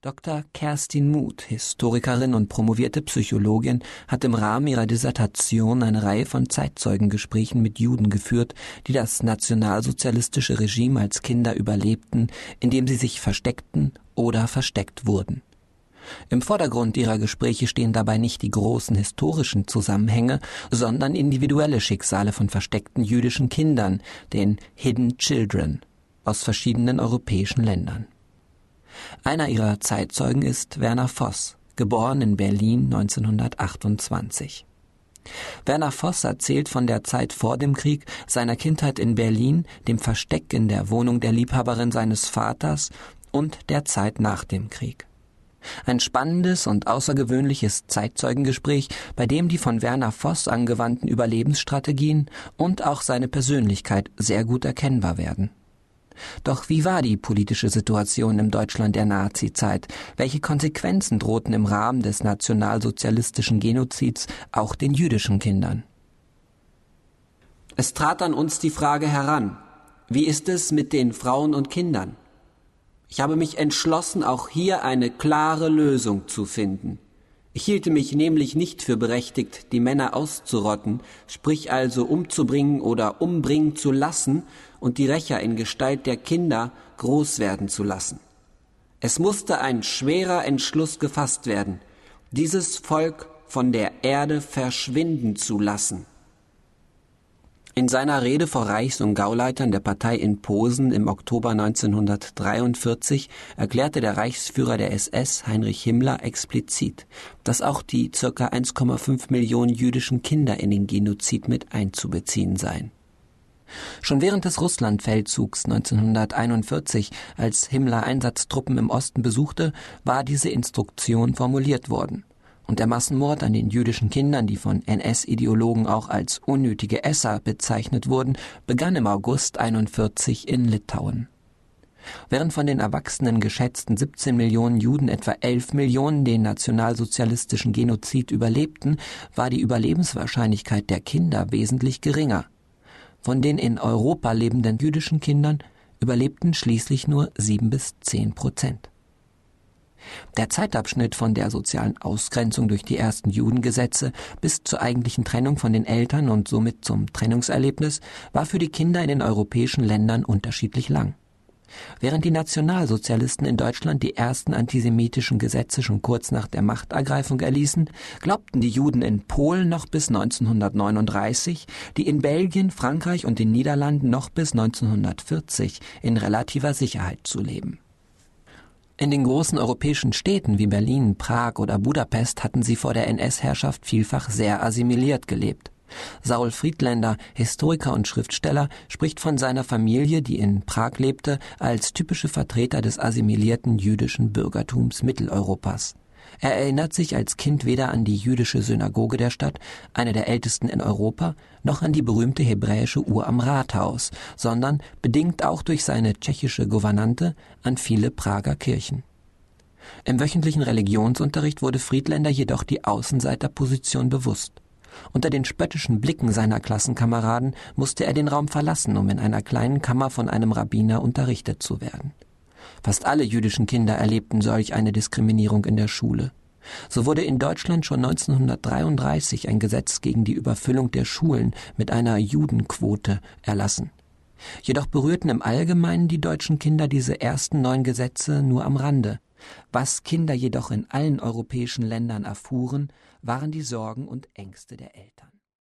Dr. Kerstin Muth, Historikerin und promovierte Psychologin, hat im Rahmen ihrer Dissertation eine Reihe von Zeitzeugengesprächen mit Juden geführt, die das nationalsozialistische Regime als Kinder überlebten, indem sie sich versteckten oder versteckt wurden. Im Vordergrund ihrer Gespräche stehen dabei nicht die großen historischen Zusammenhänge, sondern individuelle Schicksale von versteckten jüdischen Kindern, den Hidden Children, aus verschiedenen europäischen Ländern. Einer ihrer Zeitzeugen ist Werner Voss, geboren in Berlin 1928. Werner Voss erzählt von der Zeit vor dem Krieg, seiner Kindheit in Berlin, dem Versteck in der Wohnung der Liebhaberin seines Vaters und der Zeit nach dem Krieg. Ein spannendes und außergewöhnliches Zeitzeugengespräch, bei dem die von Werner Voss angewandten Überlebensstrategien und auch seine Persönlichkeit sehr gut erkennbar werden. Doch wie war die politische Situation im Deutschland der Nazizeit? Welche Konsequenzen drohten im Rahmen des nationalsozialistischen Genozids auch den jüdischen Kindern? Es trat an uns die Frage heran, wie ist es mit den Frauen und Kindern? Ich habe mich entschlossen, auch hier eine klare Lösung zu finden. Ich hielte mich nämlich nicht für berechtigt, die Männer auszurotten, sprich also umzubringen oder umbringen zu lassen und die Rächer in Gestalt der Kinder groß werden zu lassen. Es musste ein schwerer Entschluss gefasst werden, dieses Volk von der Erde verschwinden zu lassen. In seiner Rede vor Reichs- und Gauleitern der Partei in Posen im Oktober 1943 erklärte der Reichsführer der SS Heinrich Himmler explizit, dass auch die ca. 1,5 Millionen jüdischen Kinder in den Genozid mit einzubeziehen seien. Schon während des Russlandfeldzugs 1941, als Himmler Einsatztruppen im Osten besuchte, war diese Instruktion formuliert worden und der Massenmord an den jüdischen Kindern, die von NS-Ideologen auch als unnötige Esser bezeichnet wurden, begann im August 41 in Litauen. Während von den Erwachsenen geschätzten 17 Millionen Juden etwa 11 Millionen den nationalsozialistischen Genozid überlebten, war die Überlebenswahrscheinlichkeit der Kinder wesentlich geringer. Von den in Europa lebenden jüdischen Kindern überlebten schließlich nur sieben bis zehn Prozent. Der Zeitabschnitt von der sozialen Ausgrenzung durch die ersten Judengesetze bis zur eigentlichen Trennung von den Eltern und somit zum Trennungserlebnis war für die Kinder in den europäischen Ländern unterschiedlich lang. Während die Nationalsozialisten in Deutschland die ersten antisemitischen Gesetze schon kurz nach der Machtergreifung erließen, glaubten die Juden in Polen noch bis 1939, die in Belgien, Frankreich und den Niederlanden noch bis 1940 in relativer Sicherheit zu leben. In den großen europäischen Städten wie Berlin, Prag oder Budapest hatten sie vor der NS-Herrschaft vielfach sehr assimiliert gelebt. Saul Friedländer, Historiker und Schriftsteller, spricht von seiner Familie, die in Prag lebte, als typische Vertreter des assimilierten jüdischen Bürgertums Mitteleuropas. Er erinnert sich als Kind weder an die jüdische Synagoge der Stadt, eine der ältesten in Europa, noch an die berühmte hebräische Uhr am Rathaus, sondern, bedingt auch durch seine tschechische Gouvernante, an viele Prager Kirchen. Im wöchentlichen Religionsunterricht wurde Friedländer jedoch die Außenseiterposition bewusst. Unter den spöttischen Blicken seiner Klassenkameraden musste er den Raum verlassen, um in einer kleinen Kammer von einem Rabbiner unterrichtet zu werden. Fast alle jüdischen Kinder erlebten solch eine Diskriminierung in der Schule. So wurde in Deutschland schon 1933 ein Gesetz gegen die Überfüllung der Schulen mit einer Judenquote erlassen. Jedoch berührten im Allgemeinen die deutschen Kinder diese ersten neun Gesetze nur am Rande. Was Kinder jedoch in allen europäischen Ländern erfuhren, waren die Sorgen und Ängste der Eltern.